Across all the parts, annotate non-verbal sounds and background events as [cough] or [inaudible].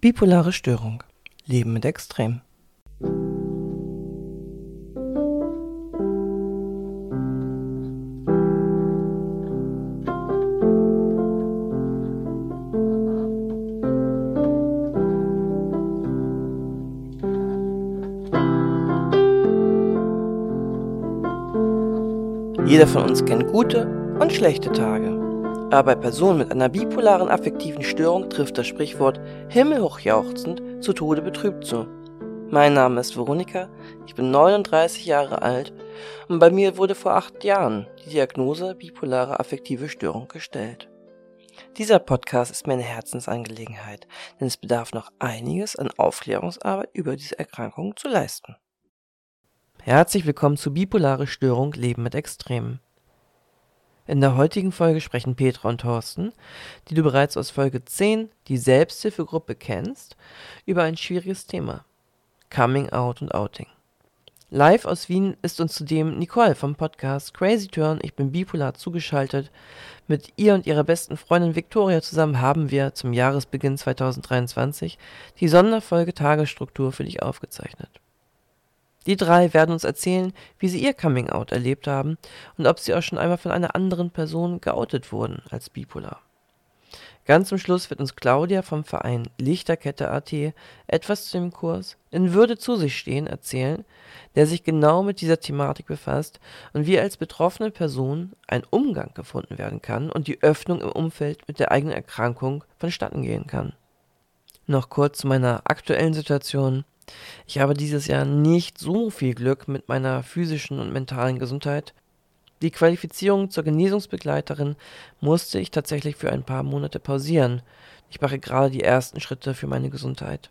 Bipolare Störung. Leben mit Extrem. Jeder von uns kennt gute und schlechte Tage. Aber bei Personen mit einer bipolaren affektiven Störung trifft das Sprichwort himmelhochjauchzend zu Tode betrübt zu. Mein Name ist Veronika, ich bin 39 Jahre alt und bei mir wurde vor acht Jahren die Diagnose bipolare affektive Störung gestellt. Dieser Podcast ist mir eine Herzensangelegenheit, denn es bedarf noch einiges an Aufklärungsarbeit über diese Erkrankung zu leisten. Herzlich willkommen zu Bipolare Störung Leben mit Extremen. In der heutigen Folge sprechen Petra und Thorsten, die du bereits aus Folge 10, die Selbsthilfegruppe, kennst, über ein schwieriges Thema: Coming Out und Outing. Live aus Wien ist uns zudem Nicole vom Podcast Crazy Turn, ich bin bipolar zugeschaltet. Mit ihr und ihrer besten Freundin Victoria zusammen haben wir zum Jahresbeginn 2023 die Sonderfolge Tagesstruktur für dich aufgezeichnet. Die drei werden uns erzählen, wie sie ihr Coming Out erlebt haben und ob sie auch schon einmal von einer anderen Person geoutet wurden als bipolar. Ganz zum Schluss wird uns Claudia vom Verein Lichterkette.at etwas zu dem Kurs In Würde zu sich stehen erzählen, der sich genau mit dieser Thematik befasst und wie als betroffene Person ein Umgang gefunden werden kann und die Öffnung im Umfeld mit der eigenen Erkrankung vonstatten gehen kann. Noch kurz zu meiner aktuellen Situation. Ich habe dieses Jahr nicht so viel Glück mit meiner physischen und mentalen Gesundheit. Die Qualifizierung zur Genesungsbegleiterin musste ich tatsächlich für ein paar Monate pausieren. Ich mache gerade die ersten Schritte für meine Gesundheit.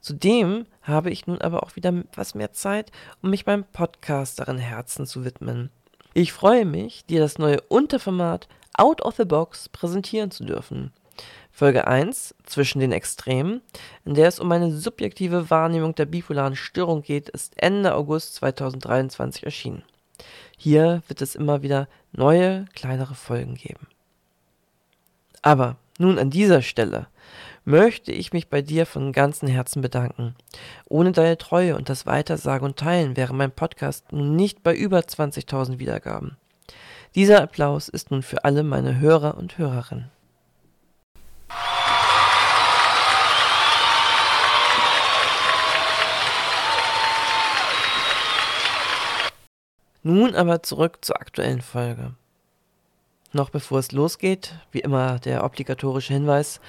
Zudem habe ich nun aber auch wieder etwas mehr Zeit, um mich meinem Podcasterin Herzen zu widmen. Ich freue mich, dir das neue Unterformat Out of the Box präsentieren zu dürfen. Folge 1 Zwischen den Extremen, in der es um eine subjektive Wahrnehmung der bipolaren Störung geht, ist Ende August 2023 erschienen. Hier wird es immer wieder neue, kleinere Folgen geben. Aber nun an dieser Stelle möchte ich mich bei dir von ganzem Herzen bedanken. Ohne deine Treue und das Weitersagen und Teilen wäre mein Podcast nun nicht bei über 20.000 Wiedergaben. Dieser Applaus ist nun für alle meine Hörer und Hörerinnen. Nun aber zurück zur aktuellen Folge. Noch bevor es losgeht, wie immer der obligatorische Hinweis,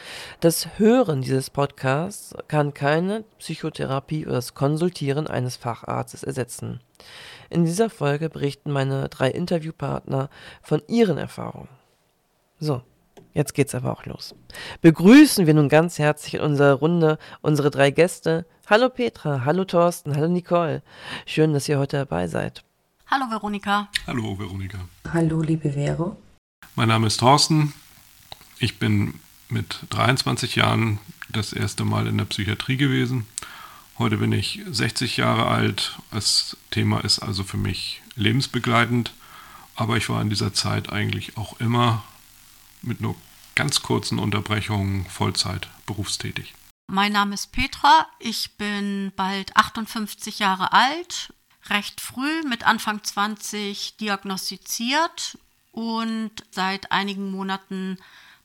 das Hören dieses Podcasts kann keine Psychotherapie oder das Konsultieren eines Facharztes ersetzen. In dieser Folge berichten meine drei Interviewpartner von ihren Erfahrungen. So, jetzt geht's aber auch los. Begrüßen wir nun ganz herzlich in unserer Runde unsere drei Gäste. Hallo Petra, hallo Thorsten, hallo Nicole. Schön, dass ihr heute dabei seid. Hallo Veronika. Hallo Veronika. Hallo liebe Vero. Mein Name ist Thorsten. Ich bin mit 23 Jahren das erste Mal in der Psychiatrie gewesen. Heute bin ich 60 Jahre alt. Das Thema ist also für mich lebensbegleitend. Aber ich war in dieser Zeit eigentlich auch immer mit nur ganz kurzen Unterbrechungen Vollzeit berufstätig. Mein Name ist Petra. Ich bin bald 58 Jahre alt recht früh mit Anfang 20 diagnostiziert und seit einigen Monaten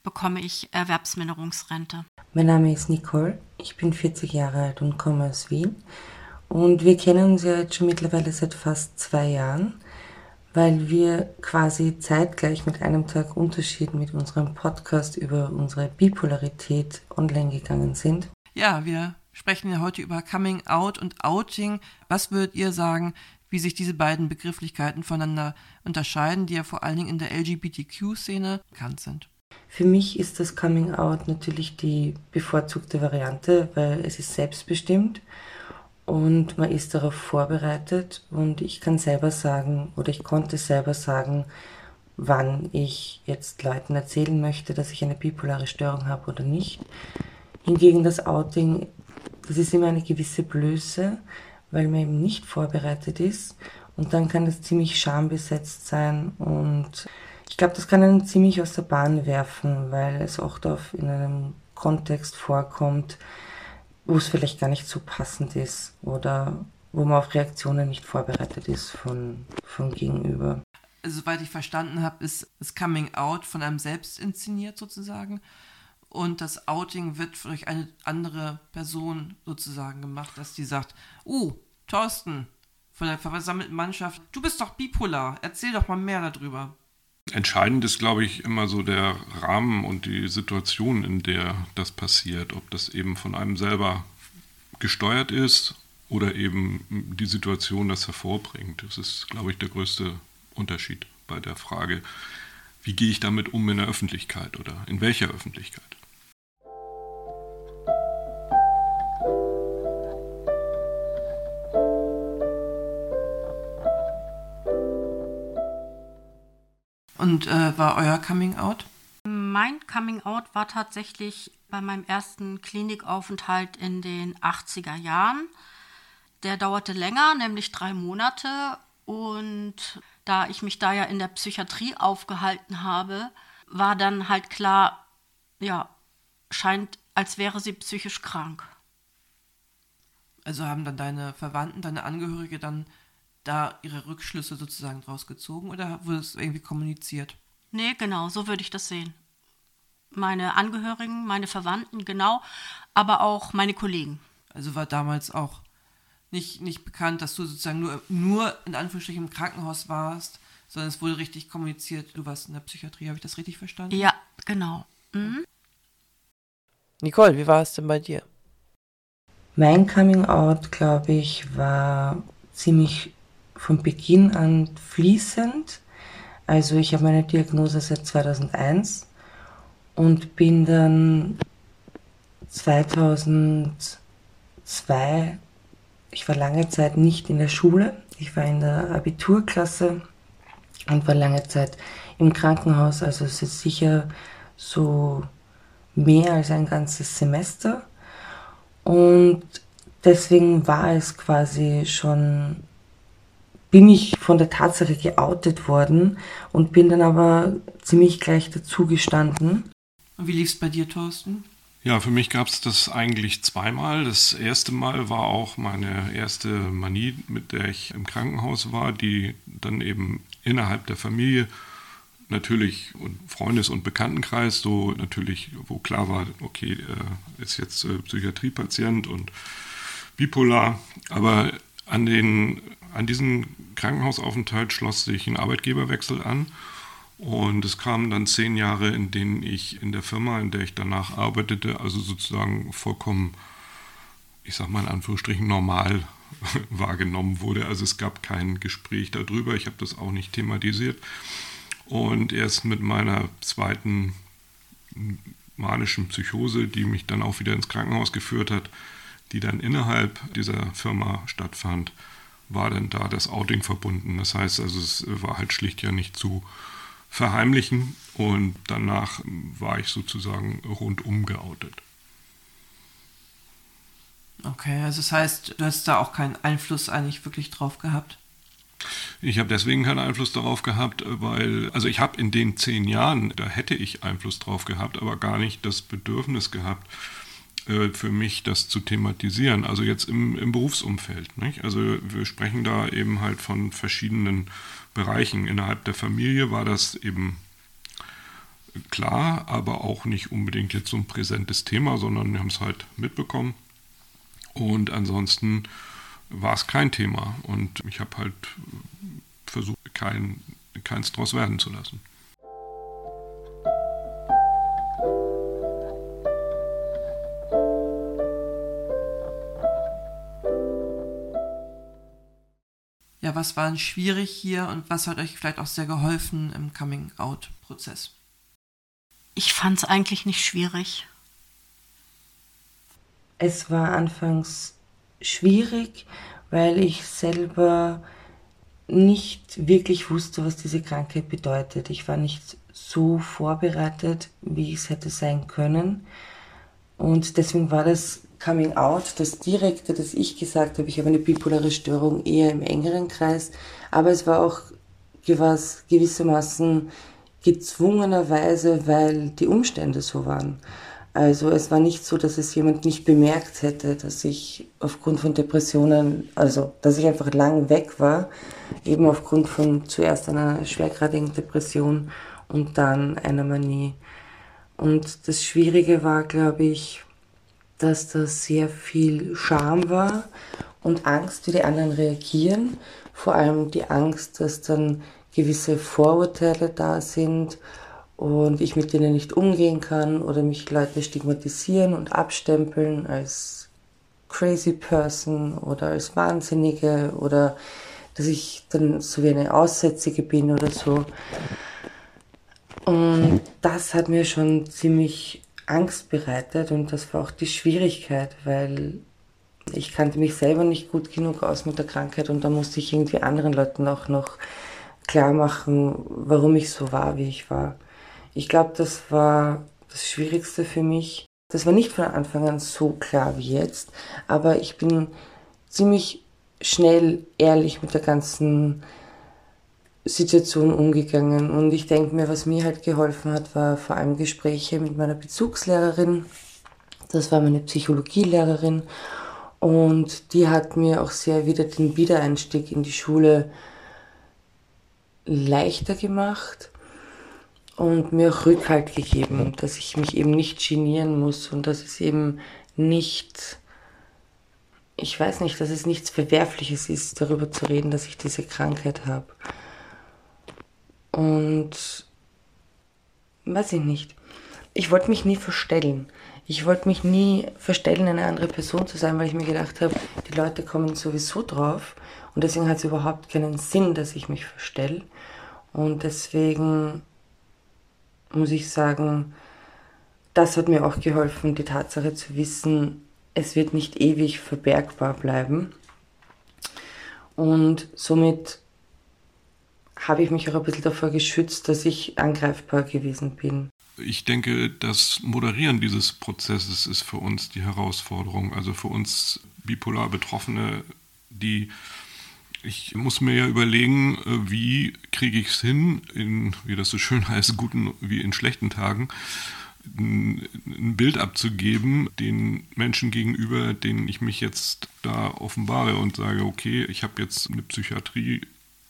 bekomme ich Erwerbsminderungsrente. Mein Name ist Nicole, ich bin 40 Jahre alt und komme aus Wien. Und wir kennen uns ja jetzt schon mittlerweile seit fast zwei Jahren, weil wir quasi zeitgleich mit einem Tag Unterschied mit unserem Podcast über unsere Bipolarität online gegangen sind. Ja, wir sprechen ja heute über Coming Out und Outing. Was würdet ihr sagen, wie sich diese beiden Begrifflichkeiten voneinander unterscheiden, die ja vor allen Dingen in der LGBTQ-Szene bekannt sind? Für mich ist das Coming Out natürlich die bevorzugte Variante, weil es ist selbstbestimmt und man ist darauf vorbereitet und ich kann selber sagen oder ich konnte selber sagen, wann ich jetzt Leuten erzählen möchte, dass ich eine bipolare Störung habe oder nicht. Hingegen das Outing das ist immer eine gewisse Blöße, weil man eben nicht vorbereitet ist. Und dann kann das ziemlich schambesetzt sein. Und ich glaube, das kann einen ziemlich aus der Bahn werfen, weil es oft auf in einem Kontext vorkommt, wo es vielleicht gar nicht so passend ist oder wo man auf Reaktionen nicht vorbereitet ist von, von Gegenüber. Also, soweit ich verstanden habe, ist das Coming Out von einem selbst inszeniert sozusagen und das Outing wird durch eine andere Person sozusagen gemacht, dass die sagt, oh, Thorsten von der versammelten Mannschaft, du bist doch bipolar, erzähl doch mal mehr darüber. Entscheidend ist, glaube ich, immer so der Rahmen und die Situation, in der das passiert. Ob das eben von einem selber gesteuert ist oder eben die Situation das hervorbringt. Das ist, glaube ich, der größte Unterschied bei der Frage, wie gehe ich damit um in der Öffentlichkeit oder in welcher Öffentlichkeit. Und äh, war euer Coming Out? Mein Coming Out war tatsächlich bei meinem ersten Klinikaufenthalt in den 80er Jahren. Der dauerte länger, nämlich drei Monate. Und da ich mich da ja in der Psychiatrie aufgehalten habe, war dann halt klar, ja, scheint, als wäre sie psychisch krank. Also haben dann deine Verwandten, deine Angehörige dann da ihre Rückschlüsse sozusagen draus gezogen oder wurde es irgendwie kommuniziert? Nee, genau, so würde ich das sehen. Meine Angehörigen, meine Verwandten, genau, aber auch meine Kollegen. Also war damals auch nicht, nicht bekannt, dass du sozusagen nur, nur in Anführungsstrichen im Krankenhaus warst, sondern es wurde richtig kommuniziert, du warst in der Psychiatrie. Habe ich das richtig verstanden? Ja, genau. Mhm. Nicole, wie war es denn bei dir? Mein Coming Out, glaube ich, war ziemlich von Beginn an fließend. Also ich habe meine Diagnose seit 2001 und bin dann 2002, ich war lange Zeit nicht in der Schule, ich war in der Abiturklasse und war lange Zeit im Krankenhaus, also es ist sicher so mehr als ein ganzes Semester. Und deswegen war es quasi schon bin ich von der Tatsache geoutet worden und bin dann aber ziemlich gleich dazugestanden. Und wie lief es bei dir, Thorsten? Ja, für mich gab es das eigentlich zweimal. Das erste Mal war auch meine erste Manie, mit der ich im Krankenhaus war, die dann eben innerhalb der Familie natürlich und Freundes- und Bekanntenkreis so natürlich, wo klar war, okay, er ist jetzt äh, Psychiatriepatient und bipolar, aber an den an diesen Krankenhausaufenthalt schloss sich ein Arbeitgeberwechsel an. Und es kamen dann zehn Jahre, in denen ich in der Firma, in der ich danach arbeitete, also sozusagen vollkommen, ich sag mal in Anführungsstrichen, normal [laughs] wahrgenommen wurde. Also es gab kein Gespräch darüber, ich habe das auch nicht thematisiert. Und erst mit meiner zweiten manischen Psychose, die mich dann auch wieder ins Krankenhaus geführt hat, die dann innerhalb dieser Firma stattfand, war denn da das Outing verbunden. Das heißt also, es war halt schlicht ja nicht zu verheimlichen und danach war ich sozusagen rundum geoutet. Okay, also das heißt, du hast da auch keinen Einfluss eigentlich wirklich drauf gehabt? Ich habe deswegen keinen Einfluss darauf gehabt, weil, also ich habe in den zehn Jahren, da hätte ich Einfluss drauf gehabt, aber gar nicht das Bedürfnis gehabt, äh, für mich, das zu thematisieren. Also jetzt im, im Berufsumfeld. Nicht? Also wir sprechen da eben halt von verschiedenen Bereichen. Innerhalb der Familie war das eben klar, aber auch nicht unbedingt jetzt so ein präsentes Thema, sondern wir haben es halt mitbekommen. Und ansonsten war es kein Thema. Und ich habe halt versucht, kein, keins draus werden zu lassen. Was war denn schwierig hier und was hat euch vielleicht auch sehr geholfen im Coming-out-Prozess? Ich fand es eigentlich nicht schwierig. Es war anfangs schwierig, weil ich selber nicht wirklich wusste, was diese Krankheit bedeutet. Ich war nicht so vorbereitet, wie ich es hätte sein können. Und deswegen war das Coming Out, das Direkte, das ich gesagt habe, ich habe eine bipolare Störung eher im engeren Kreis, aber es war auch gewas, gewissermaßen gezwungenerweise, weil die Umstände so waren. Also es war nicht so, dass es jemand nicht bemerkt hätte, dass ich aufgrund von Depressionen, also dass ich einfach lang weg war, eben aufgrund von zuerst einer schwergradigen Depression und dann einer Manie. Und das Schwierige war, glaube ich, dass da sehr viel Scham war und Angst, wie die anderen reagieren. Vor allem die Angst, dass dann gewisse Vorurteile da sind und ich mit denen nicht umgehen kann oder mich Leute stigmatisieren und abstempeln als crazy person oder als Wahnsinnige oder dass ich dann so wie eine Aussätzige bin oder so. Und das hat mir schon ziemlich Angst bereitet und das war auch die Schwierigkeit, weil ich kannte mich selber nicht gut genug aus mit der Krankheit und da musste ich irgendwie anderen Leuten auch noch klar machen, warum ich so war, wie ich war. Ich glaube, das war das Schwierigste für mich. Das war nicht von Anfang an so klar wie jetzt, aber ich bin ziemlich schnell ehrlich mit der ganzen Situation umgegangen. Und ich denke mir, was mir halt geholfen hat, war vor allem Gespräche mit meiner Bezugslehrerin. Das war meine Psychologielehrerin. Und die hat mir auch sehr wieder den Wiedereinstieg in die Schule leichter gemacht und mir auch Rückhalt gegeben, dass ich mich eben nicht genieren muss und dass es eben nicht, ich weiß nicht, dass es nichts Verwerfliches ist, darüber zu reden, dass ich diese Krankheit habe. Und weiß ich nicht. Ich wollte mich nie verstellen. Ich wollte mich nie verstellen, eine andere Person zu sein, weil ich mir gedacht habe, die Leute kommen sowieso drauf und deswegen hat es überhaupt keinen Sinn, dass ich mich verstelle. Und deswegen muss ich sagen, das hat mir auch geholfen, die Tatsache zu wissen, es wird nicht ewig verbergbar bleiben. Und somit habe ich mich auch ein bisschen davor geschützt, dass ich angreifbar gewesen bin. Ich denke, das Moderieren dieses Prozesses ist für uns die Herausforderung. Also für uns bipolar Betroffene, die ich muss mir ja überlegen, wie kriege ich es hin, in, wie das so schön heißt, guten wie in schlechten Tagen, ein Bild abzugeben den Menschen gegenüber, denen ich mich jetzt da offenbare und sage, okay, ich habe jetzt eine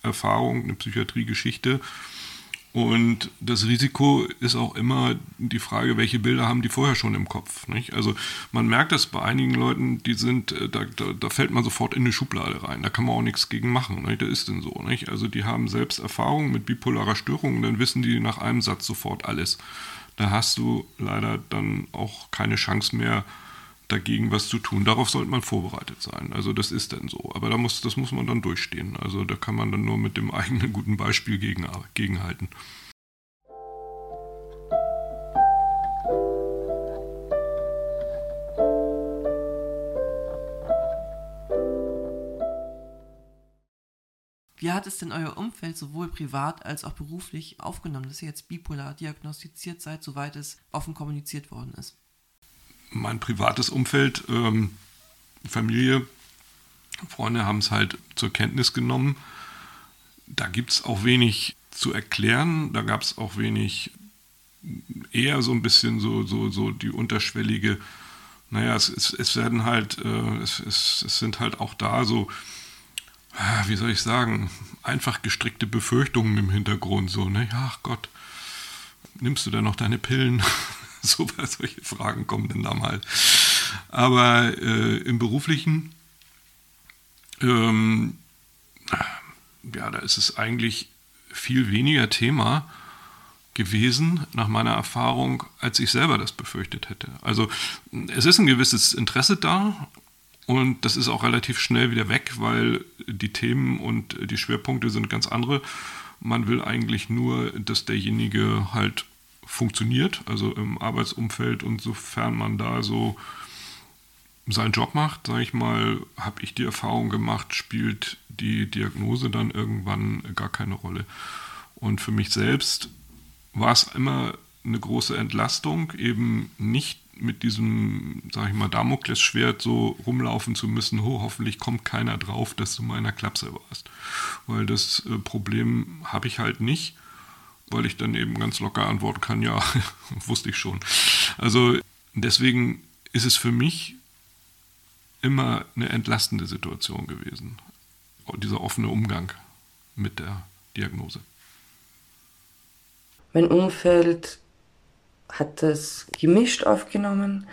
Psychiatrie-Erfahrung, eine Psychiatrie-Geschichte und das Risiko ist auch immer die Frage, welche Bilder haben die vorher schon im Kopf. Nicht? Also man merkt das bei einigen Leuten, die sind, äh, da, da, da, fällt man sofort in eine Schublade rein. Da kann man auch nichts gegen machen. Nicht? Das ist denn so. Nicht? Also die haben selbst Erfahrungen mit bipolarer Störung, dann wissen die nach einem Satz sofort alles. Da hast du leider dann auch keine Chance mehr, dagegen was zu tun. Darauf sollte man vorbereitet sein. Also das ist dann so. Aber da muss, das muss man dann durchstehen. Also da kann man dann nur mit dem [laughs] eigenen guten Beispiel gegen, gegenhalten. Wie hat es denn euer Umfeld sowohl privat als auch beruflich aufgenommen, dass ihr jetzt bipolar diagnostiziert seid, soweit es offen kommuniziert worden ist? Mein privates Umfeld, ähm, Familie, Freunde haben es halt zur Kenntnis genommen. Da gibt es auch wenig zu erklären, da gab es auch wenig, eher so ein bisschen so, so, so die unterschwellige, naja, es, es, es werden halt, äh, es, es, es sind halt auch da so, ah, wie soll ich sagen, einfach gestrickte Befürchtungen im Hintergrund, so, ne, ach Gott, nimmst du da noch deine Pillen? [laughs] so solche Fragen kommen denn da mal. Aber äh, im beruflichen, ähm, ja, da ist es eigentlich viel weniger Thema gewesen, nach meiner Erfahrung, als ich selber das befürchtet hätte. Also es ist ein gewisses Interesse da und das ist auch relativ schnell wieder weg, weil die Themen und die Schwerpunkte sind ganz andere. Man will eigentlich nur, dass derjenige halt funktioniert, also im Arbeitsumfeld und sofern man da so seinen Job macht, sage ich mal, habe ich die Erfahrung gemacht, spielt die Diagnose dann irgendwann gar keine Rolle. Und für mich selbst war es immer eine große Entlastung, eben nicht mit diesem, sage ich mal, Damoklesschwert so rumlaufen zu müssen, oh, hoffentlich kommt keiner drauf, dass du meiner Klapse warst. Weil das äh, Problem habe ich halt nicht weil ich dann eben ganz locker antworten kann, ja, [laughs] wusste ich schon. Also deswegen ist es für mich immer eine entlastende Situation gewesen, dieser offene Umgang mit der Diagnose. Mein Umfeld hat das gemischt aufgenommen.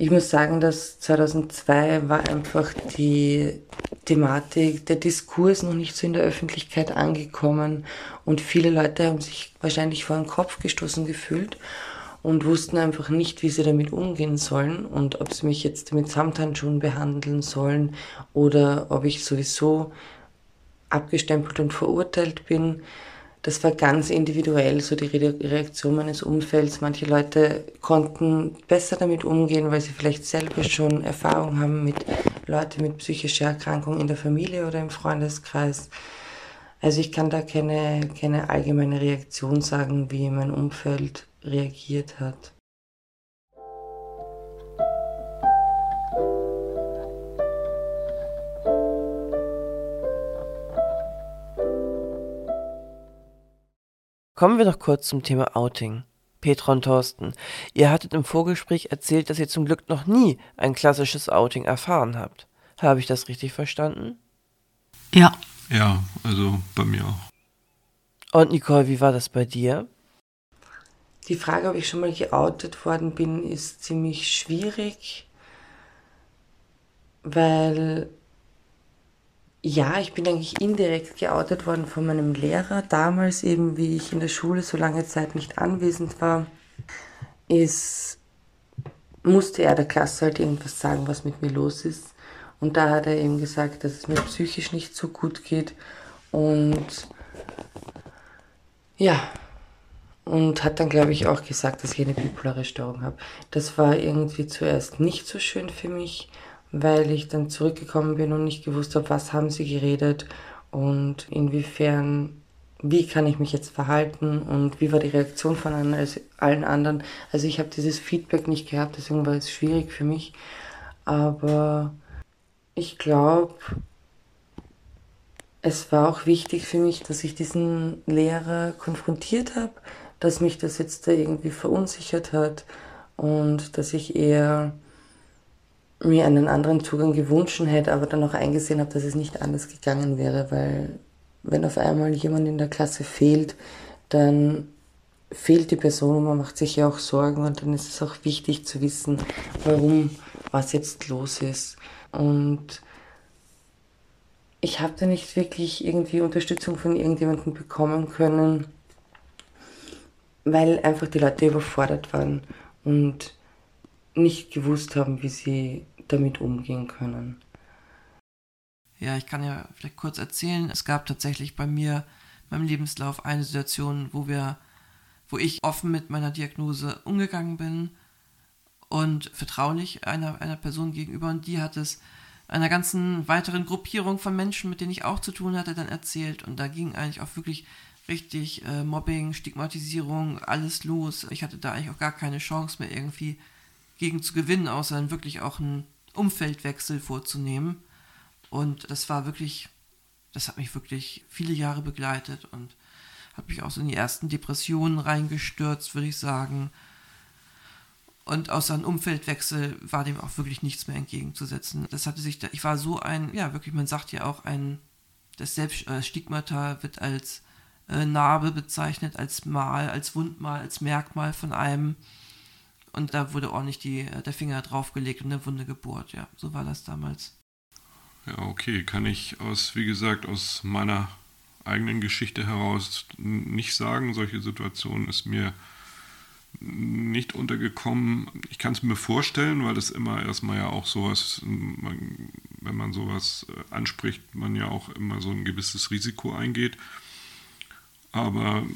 Ich muss sagen, dass 2002 war einfach die Thematik, der Diskurs noch nicht so in der Öffentlichkeit angekommen. Und viele Leute haben sich wahrscheinlich vor den Kopf gestoßen gefühlt und wussten einfach nicht, wie sie damit umgehen sollen und ob sie mich jetzt mit Samthandschuhen behandeln sollen oder ob ich sowieso abgestempelt und verurteilt bin das war ganz individuell, so die Reaktion meines Umfelds. Manche Leute konnten besser damit umgehen, weil sie vielleicht selber schon Erfahrung haben mit Leuten mit psychischer Erkrankung in der Familie oder im Freundeskreis. Also ich kann da keine, keine allgemeine Reaktion sagen, wie mein Umfeld reagiert hat. Kommen wir doch kurz zum Thema Outing. Petra und Thorsten, ihr hattet im Vorgespräch erzählt, dass ihr zum Glück noch nie ein klassisches Outing erfahren habt. Habe ich das richtig verstanden? Ja. Ja, also bei mir auch. Und Nicole, wie war das bei dir? Die Frage, ob ich schon mal geoutet worden bin, ist ziemlich schwierig, weil ja, ich bin eigentlich indirekt geoutet worden von meinem Lehrer. Damals eben, wie ich in der Schule so lange Zeit nicht anwesend war, ist, musste er der Klasse halt irgendwas sagen, was mit mir los ist. Und da hat er eben gesagt, dass es mir psychisch nicht so gut geht. Und ja, und hat dann, glaube ich, auch gesagt, dass ich eine bipolare Störung habe. Das war irgendwie zuerst nicht so schön für mich weil ich dann zurückgekommen bin und nicht gewusst habe, was haben sie geredet und inwiefern, wie kann ich mich jetzt verhalten und wie war die Reaktion von allen anderen. Also ich habe dieses Feedback nicht gehabt, deswegen war es schwierig für mich. Aber ich glaube, es war auch wichtig für mich, dass ich diesen Lehrer konfrontiert habe, dass mich das jetzt da irgendwie verunsichert hat und dass ich eher mir einen anderen Zugang gewünscht hätte, aber dann auch eingesehen habe, dass es nicht anders gegangen wäre, weil wenn auf einmal jemand in der Klasse fehlt, dann fehlt die Person und man macht sich ja auch Sorgen und dann ist es auch wichtig zu wissen, warum, was jetzt los ist. Und ich habe da nicht wirklich irgendwie Unterstützung von irgendjemandem bekommen können, weil einfach die Leute überfordert waren und nicht gewusst haben, wie sie damit umgehen können. Ja, ich kann ja vielleicht kurz erzählen. Es gab tatsächlich bei mir, meinem Lebenslauf, eine Situation, wo wir, wo ich offen mit meiner Diagnose umgegangen bin und vertraulich einer, einer Person gegenüber und die hat es einer ganzen weiteren Gruppierung von Menschen, mit denen ich auch zu tun hatte, dann erzählt und da ging eigentlich auch wirklich richtig äh, Mobbing, Stigmatisierung, alles los. Ich hatte da eigentlich auch gar keine Chance mehr irgendwie gegen zu gewinnen, außer dann wirklich auch einen Umfeldwechsel vorzunehmen. Und das war wirklich, das hat mich wirklich viele Jahre begleitet und hat mich auch so in die ersten Depressionen reingestürzt, würde ich sagen. Und außer einem Umfeldwechsel war dem auch wirklich nichts mehr entgegenzusetzen. Das hatte sich, ich war so ein, ja wirklich, man sagt ja auch ein, das Selbststigmata äh, wird als äh, Narbe bezeichnet, als Mal, als Wundmal, als Merkmal von einem. Und da wurde ordentlich die, äh, der Finger draufgelegt und eine Wunde gebohrt. Ja, so war das damals. Ja, okay. Kann ich aus, wie gesagt, aus meiner eigenen Geschichte heraus nicht sagen. Solche Situationen ist mir nicht untergekommen. Ich kann es mir vorstellen, weil das immer erstmal ja auch sowas, man, wenn man sowas äh, anspricht, man ja auch immer so ein gewisses Risiko eingeht. Aber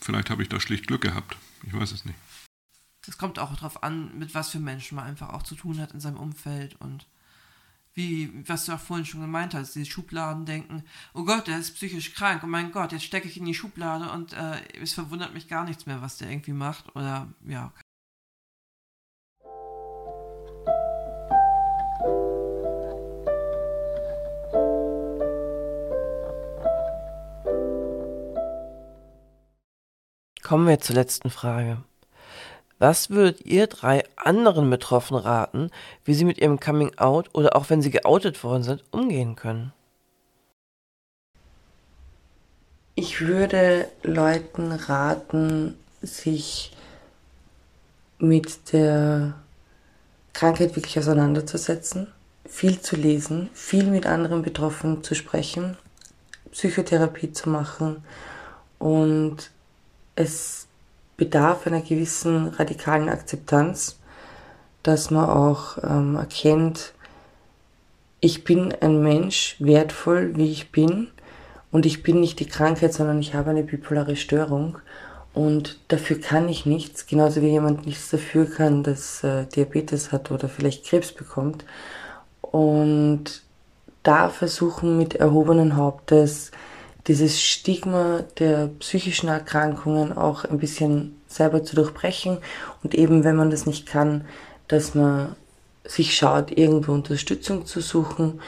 vielleicht habe ich da schlicht Glück gehabt. Ich weiß es nicht es kommt auch darauf an, mit was für Menschen man einfach auch zu tun hat in seinem Umfeld und wie, was du auch vorhin schon gemeint hast, diese Schubladen denken, oh Gott, der ist psychisch krank, oh mein Gott, jetzt stecke ich in die Schublade und äh, es verwundert mich gar nichts mehr, was der irgendwie macht oder ja. Kommen wir zur letzten Frage. Was würdet ihr drei anderen Betroffenen raten, wie sie mit ihrem Coming Out oder auch wenn sie geoutet worden sind, umgehen können? Ich würde Leuten raten, sich mit der Krankheit wirklich auseinanderzusetzen, viel zu lesen, viel mit anderen Betroffenen zu sprechen, Psychotherapie zu machen und es bedarf einer gewissen radikalen Akzeptanz, dass man auch ähm, erkennt, ich bin ein Mensch, wertvoll, wie ich bin und ich bin nicht die Krankheit, sondern ich habe eine bipolare Störung und dafür kann ich nichts, genauso wie jemand nichts dafür kann, dass äh, Diabetes hat oder vielleicht Krebs bekommt. Und da versuchen mit erhobenen Hauptes dieses Stigma der psychischen Erkrankungen auch ein bisschen selber zu durchbrechen und eben, wenn man das nicht kann, dass man sich schaut, irgendwo Unterstützung zu suchen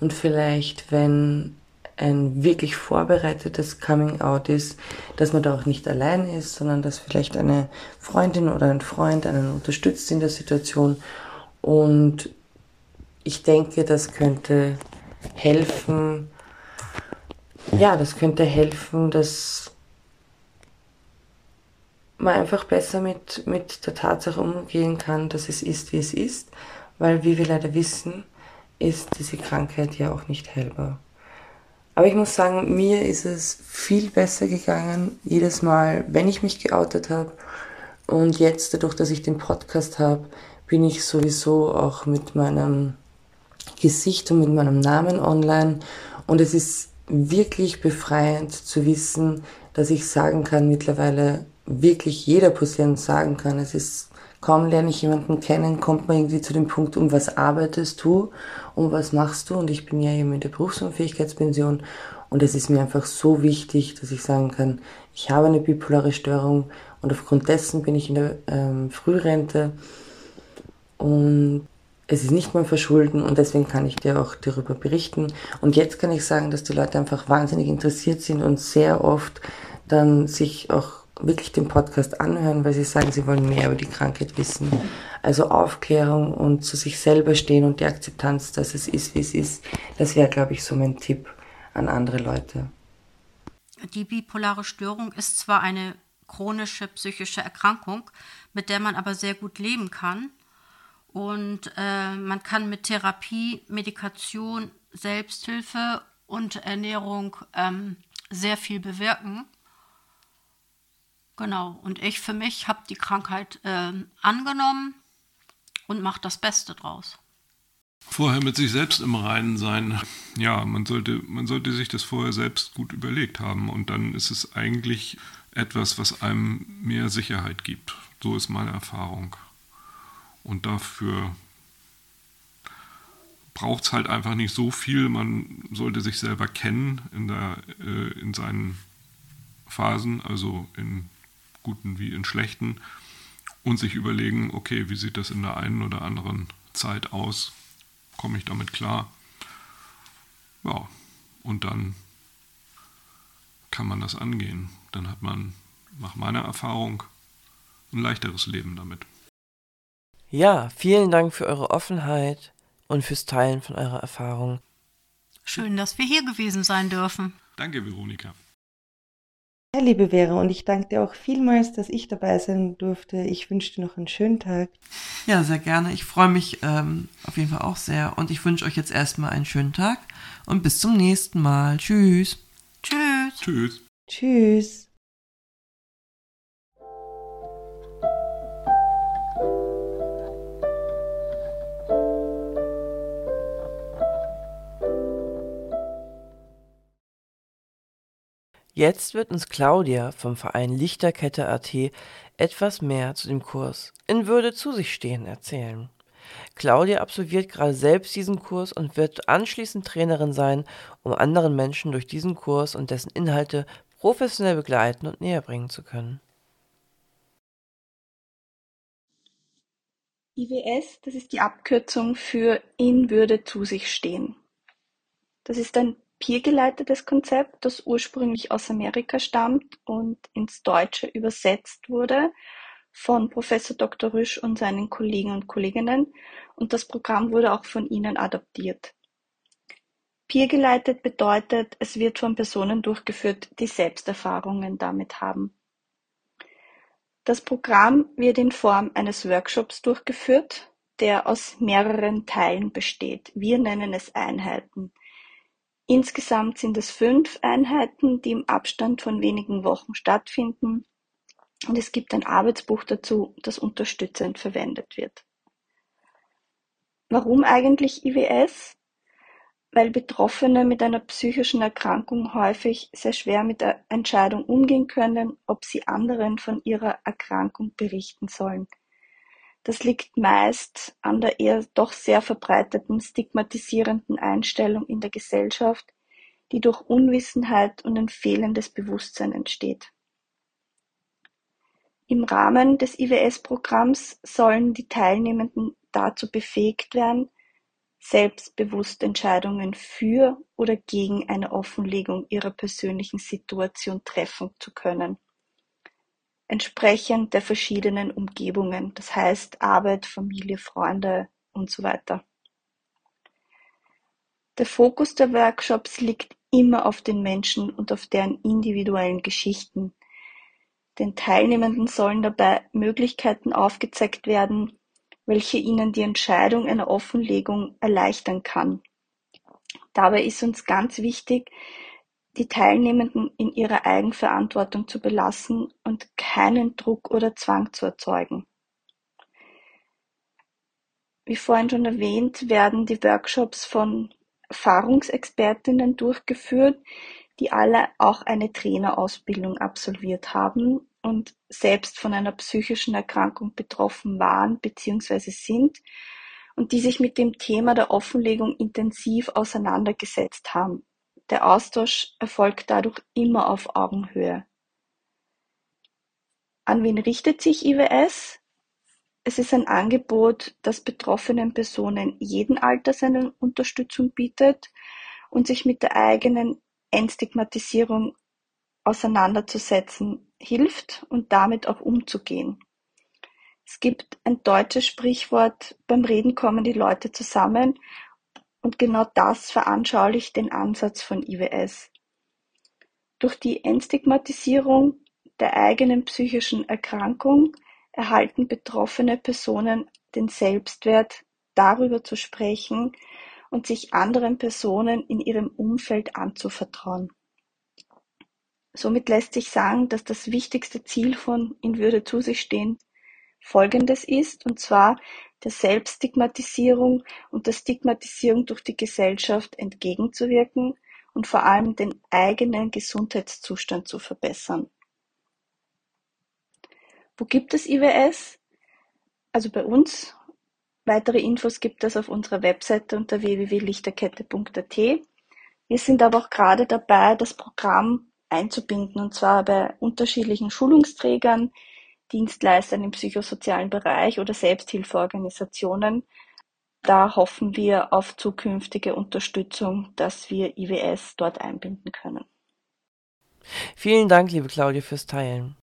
und vielleicht, wenn ein wirklich vorbereitetes Coming Out ist, dass man da auch nicht allein ist, sondern dass vielleicht eine Freundin oder ein Freund einen unterstützt in der Situation. Und ich denke, das könnte helfen, ja, das könnte helfen, dass man einfach besser mit, mit der Tatsache umgehen kann, dass es ist, wie es ist, weil, wie wir leider wissen, ist diese Krankheit ja auch nicht heilbar. Aber ich muss sagen, mir ist es viel besser gegangen, jedes Mal, wenn ich mich geoutet habe. Und jetzt, dadurch, dass ich den Podcast habe, bin ich sowieso auch mit meinem Gesicht und mit meinem Namen online. Und es ist wirklich befreiend zu wissen, dass ich sagen kann, mittlerweile wirklich jeder Patient sagen kann, es ist kaum lerne ich jemanden kennen, kommt man irgendwie zu dem Punkt, um was arbeitest du, um was machst du? Und ich bin ja eben in der Berufsunfähigkeitspension und es ist mir einfach so wichtig, dass ich sagen kann, ich habe eine bipolare Störung und aufgrund dessen bin ich in der ähm, Frührente und es ist nicht mein Verschulden und deswegen kann ich dir auch darüber berichten. Und jetzt kann ich sagen, dass die Leute einfach wahnsinnig interessiert sind und sehr oft dann sich auch wirklich den Podcast anhören, weil sie sagen, sie wollen mehr über die Krankheit wissen. Also Aufklärung und zu sich selber stehen und die Akzeptanz, dass es ist, wie es ist, das wäre, glaube ich, so mein Tipp an andere Leute. Die bipolare Störung ist zwar eine chronische psychische Erkrankung, mit der man aber sehr gut leben kann. Und äh, man kann mit Therapie, Medikation, Selbsthilfe und Ernährung ähm, sehr viel bewirken. Genau, und ich für mich habe die Krankheit äh, angenommen und mache das Beste draus. Vorher mit sich selbst im Reinen sein. Ja, man sollte, man sollte sich das vorher selbst gut überlegt haben und dann ist es eigentlich etwas, was einem mehr Sicherheit gibt. So ist meine Erfahrung. Und dafür braucht es halt einfach nicht so viel. Man sollte sich selber kennen in, der, äh, in seinen Phasen, also in guten wie in schlechten, und sich überlegen, okay, wie sieht das in der einen oder anderen Zeit aus? Komme ich damit klar? Ja, und dann kann man das angehen. Dann hat man nach meiner Erfahrung ein leichteres Leben damit. Ja, vielen Dank für eure Offenheit und fürs Teilen von eurer Erfahrung. Schön, dass wir hier gewesen sein dürfen. Danke, Veronika. Ja, liebe Vera, und ich danke dir auch vielmals, dass ich dabei sein durfte. Ich wünsche dir noch einen schönen Tag. Ja, sehr gerne. Ich freue mich ähm, auf jeden Fall auch sehr. Und ich wünsche euch jetzt erstmal einen schönen Tag und bis zum nächsten Mal. Tschüss. Tschüss. Tschüss. Tschüss. Jetzt wird uns Claudia vom Verein Lichterkette AT etwas mehr zu dem Kurs In Würde zu sich stehen erzählen. Claudia absolviert gerade selbst diesen Kurs und wird anschließend Trainerin sein, um anderen Menschen durch diesen Kurs und dessen Inhalte professionell begleiten und näher bringen zu können. IWS, das ist die Abkürzung für In Würde zu sich stehen. Das ist ein peer-geleitetes Konzept, das ursprünglich aus Amerika stammt und ins Deutsche übersetzt wurde von Professor Dr. Rüsch und seinen Kollegen und Kolleginnen und das Programm wurde auch von ihnen adaptiert. Peer-geleitet bedeutet, es wird von Personen durchgeführt, die Selbsterfahrungen damit haben. Das Programm wird in Form eines Workshops durchgeführt, der aus mehreren Teilen besteht. Wir nennen es Einheiten. Insgesamt sind es fünf Einheiten, die im Abstand von wenigen Wochen stattfinden und es gibt ein Arbeitsbuch dazu, das unterstützend verwendet wird. Warum eigentlich IWS? Weil Betroffene mit einer psychischen Erkrankung häufig sehr schwer mit der Entscheidung umgehen können, ob sie anderen von ihrer Erkrankung berichten sollen. Das liegt meist an der eher doch sehr verbreiteten stigmatisierenden Einstellung in der Gesellschaft, die durch Unwissenheit und ein fehlendes Bewusstsein entsteht. Im Rahmen des IWS-Programms sollen die Teilnehmenden dazu befähigt werden, selbstbewusst Entscheidungen für oder gegen eine Offenlegung ihrer persönlichen Situation treffen zu können, entsprechend der verschiedenen Umgebungen, das heißt Arbeit, Familie, Freunde und so weiter. Der Fokus der Workshops liegt immer auf den Menschen und auf deren individuellen Geschichten, den Teilnehmenden sollen dabei Möglichkeiten aufgezeigt werden, welche ihnen die Entscheidung einer Offenlegung erleichtern kann. Dabei ist uns ganz wichtig, die Teilnehmenden in ihrer Eigenverantwortung zu belassen und keinen Druck oder Zwang zu erzeugen. Wie vorhin schon erwähnt, werden die Workshops von Erfahrungsexpertinnen durchgeführt, die alle auch eine Trainerausbildung absolviert haben und selbst von einer psychischen Erkrankung betroffen waren bzw. sind und die sich mit dem Thema der Offenlegung intensiv auseinandergesetzt haben. Der Austausch erfolgt dadurch immer auf Augenhöhe. An wen richtet sich IWS? Es ist ein Angebot, das betroffenen Personen jeden Alters eine Unterstützung bietet und sich mit der eigenen Entstigmatisierung auseinanderzusetzen hilft und damit auch umzugehen. Es gibt ein deutsches Sprichwort, beim Reden kommen die Leute zusammen und genau das veranschaulicht den Ansatz von IWS. Durch die Entstigmatisierung der eigenen psychischen Erkrankung erhalten betroffene Personen den Selbstwert, darüber zu sprechen, und sich anderen Personen in ihrem Umfeld anzuvertrauen. Somit lässt sich sagen, dass das wichtigste Ziel von In Würde zu sich stehen folgendes ist, und zwar der Selbststigmatisierung und der Stigmatisierung durch die Gesellschaft entgegenzuwirken und vor allem den eigenen Gesundheitszustand zu verbessern. Wo gibt es IWS? Also bei uns Weitere Infos gibt es auf unserer Webseite unter www.lichterkette.at. Wir sind aber auch gerade dabei, das Programm einzubinden, und zwar bei unterschiedlichen Schulungsträgern, Dienstleistern im psychosozialen Bereich oder Selbsthilfeorganisationen. Da hoffen wir auf zukünftige Unterstützung, dass wir IWS dort einbinden können. Vielen Dank, liebe Claudia, fürs Teilen.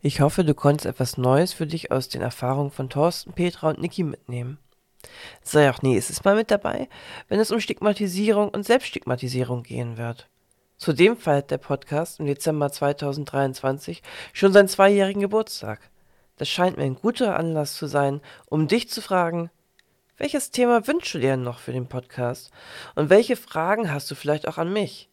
Ich hoffe, du konntest etwas Neues für dich aus den Erfahrungen von Thorsten, Petra und Niki mitnehmen. Sei auch nächstes Mal mit dabei, wenn es um Stigmatisierung und Selbststigmatisierung gehen wird. Zudem feiert der Podcast im Dezember 2023 schon seinen zweijährigen Geburtstag. Das scheint mir ein guter Anlass zu sein, um dich zu fragen, welches Thema wünschst du dir noch für den Podcast und welche Fragen hast du vielleicht auch an mich?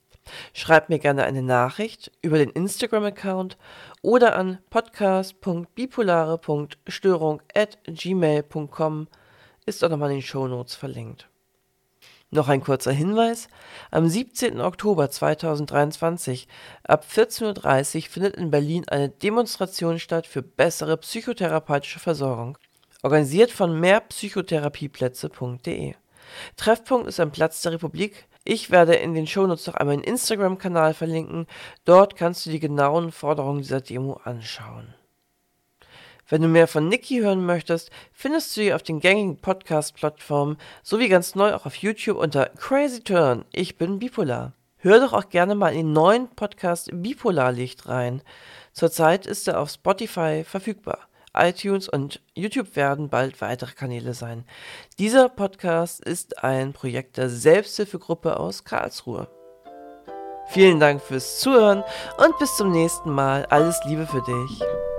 Schreib mir gerne eine Nachricht über den Instagram-Account oder an podcast.bipolare.störung.gmail.com ist auch nochmal in den Shownotes verlinkt. Noch ein kurzer Hinweis. Am 17. Oktober 2023 ab 14.30 Uhr findet in Berlin eine Demonstration statt für bessere psychotherapeutische Versorgung, organisiert von mehrpsychotherapieplätze.de. Treffpunkt ist am Platz der Republik ich werde in den Shownotes noch einmal einen Instagram-Kanal verlinken. Dort kannst du die genauen Forderungen dieser Demo anschauen. Wenn du mehr von Niki hören möchtest, findest du sie auf den gängigen Podcast-Plattformen sowie ganz neu auch auf YouTube unter Crazy Turn. Ich bin bipolar. Hör doch auch gerne mal in den neuen Podcast Bipolarlicht rein. Zurzeit ist er auf Spotify verfügbar iTunes und YouTube werden bald weitere Kanäle sein. Dieser Podcast ist ein Projekt der Selbsthilfegruppe aus Karlsruhe. Vielen Dank fürs Zuhören und bis zum nächsten Mal. Alles Liebe für dich.